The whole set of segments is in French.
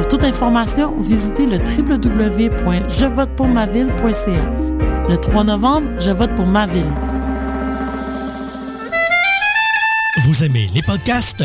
Pour toute information, visitez le www.jevotepourmaville.ca. Le 3 novembre, je vote pour ma ville. Vous aimez les podcasts?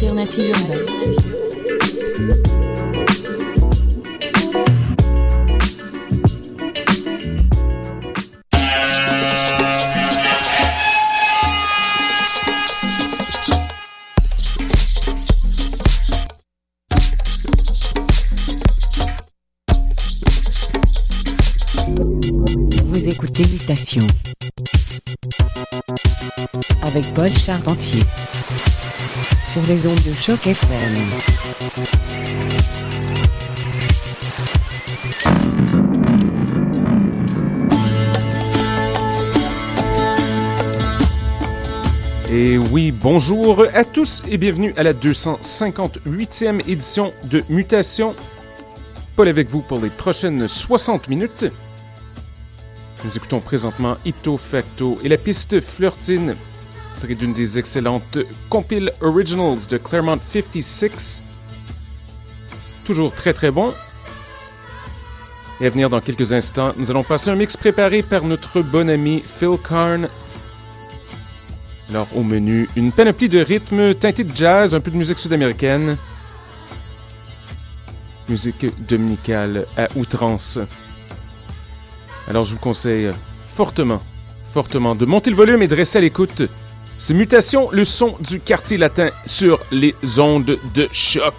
l'alternative urbaine. Vous écoutez Mutation avec Paul Charpentier les ondes de choc FM. Et oui, bonjour à tous et bienvenue à la 258e édition de Mutation. Paul avec vous pour les prochaines 60 minutes. Nous écoutons présentement Ipto Facto et la piste Flirtine serait d'une des excellentes compile originals de Claremont 56. Toujours très très bon. Et à venir dans quelques instants, nous allons passer un mix préparé par notre bon ami Phil Karn. Alors au menu, une panoplie de rythmes teintés de jazz, un peu de musique sud-américaine. Musique dominicale à outrance. Alors je vous conseille fortement, fortement de monter le volume et de rester à l'écoute. C'est Mutation, le son du quartier latin sur les ondes de choc.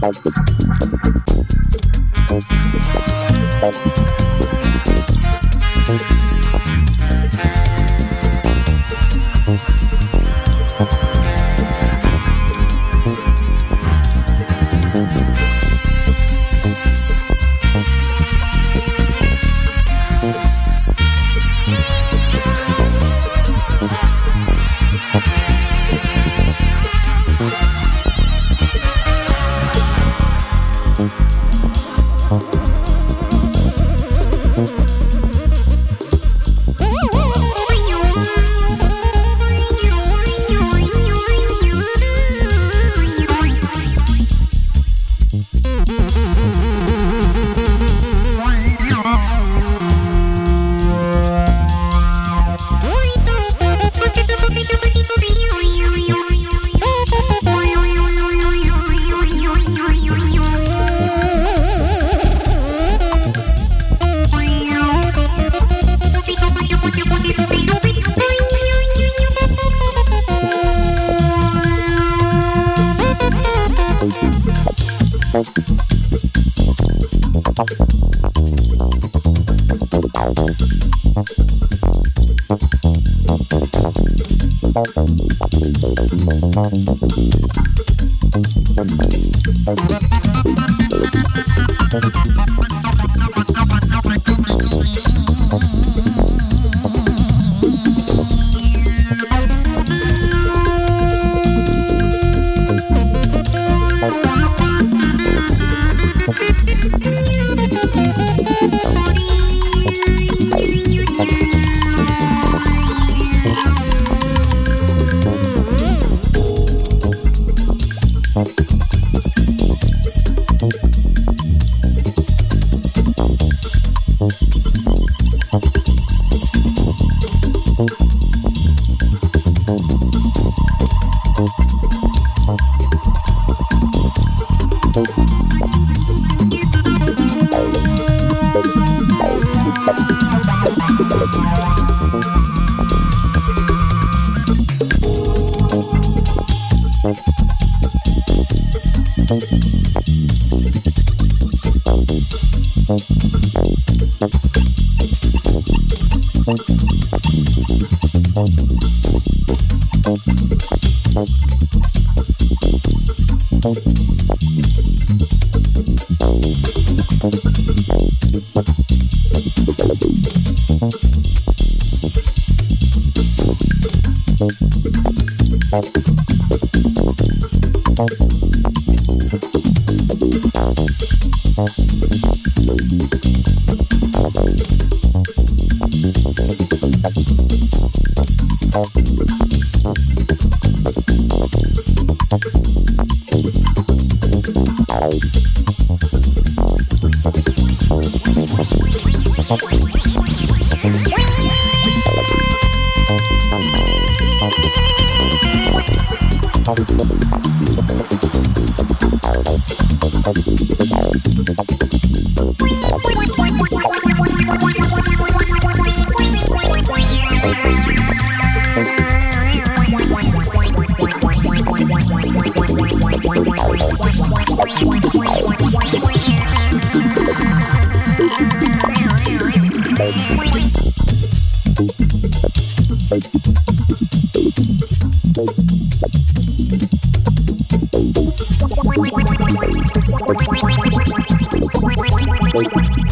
Thank you.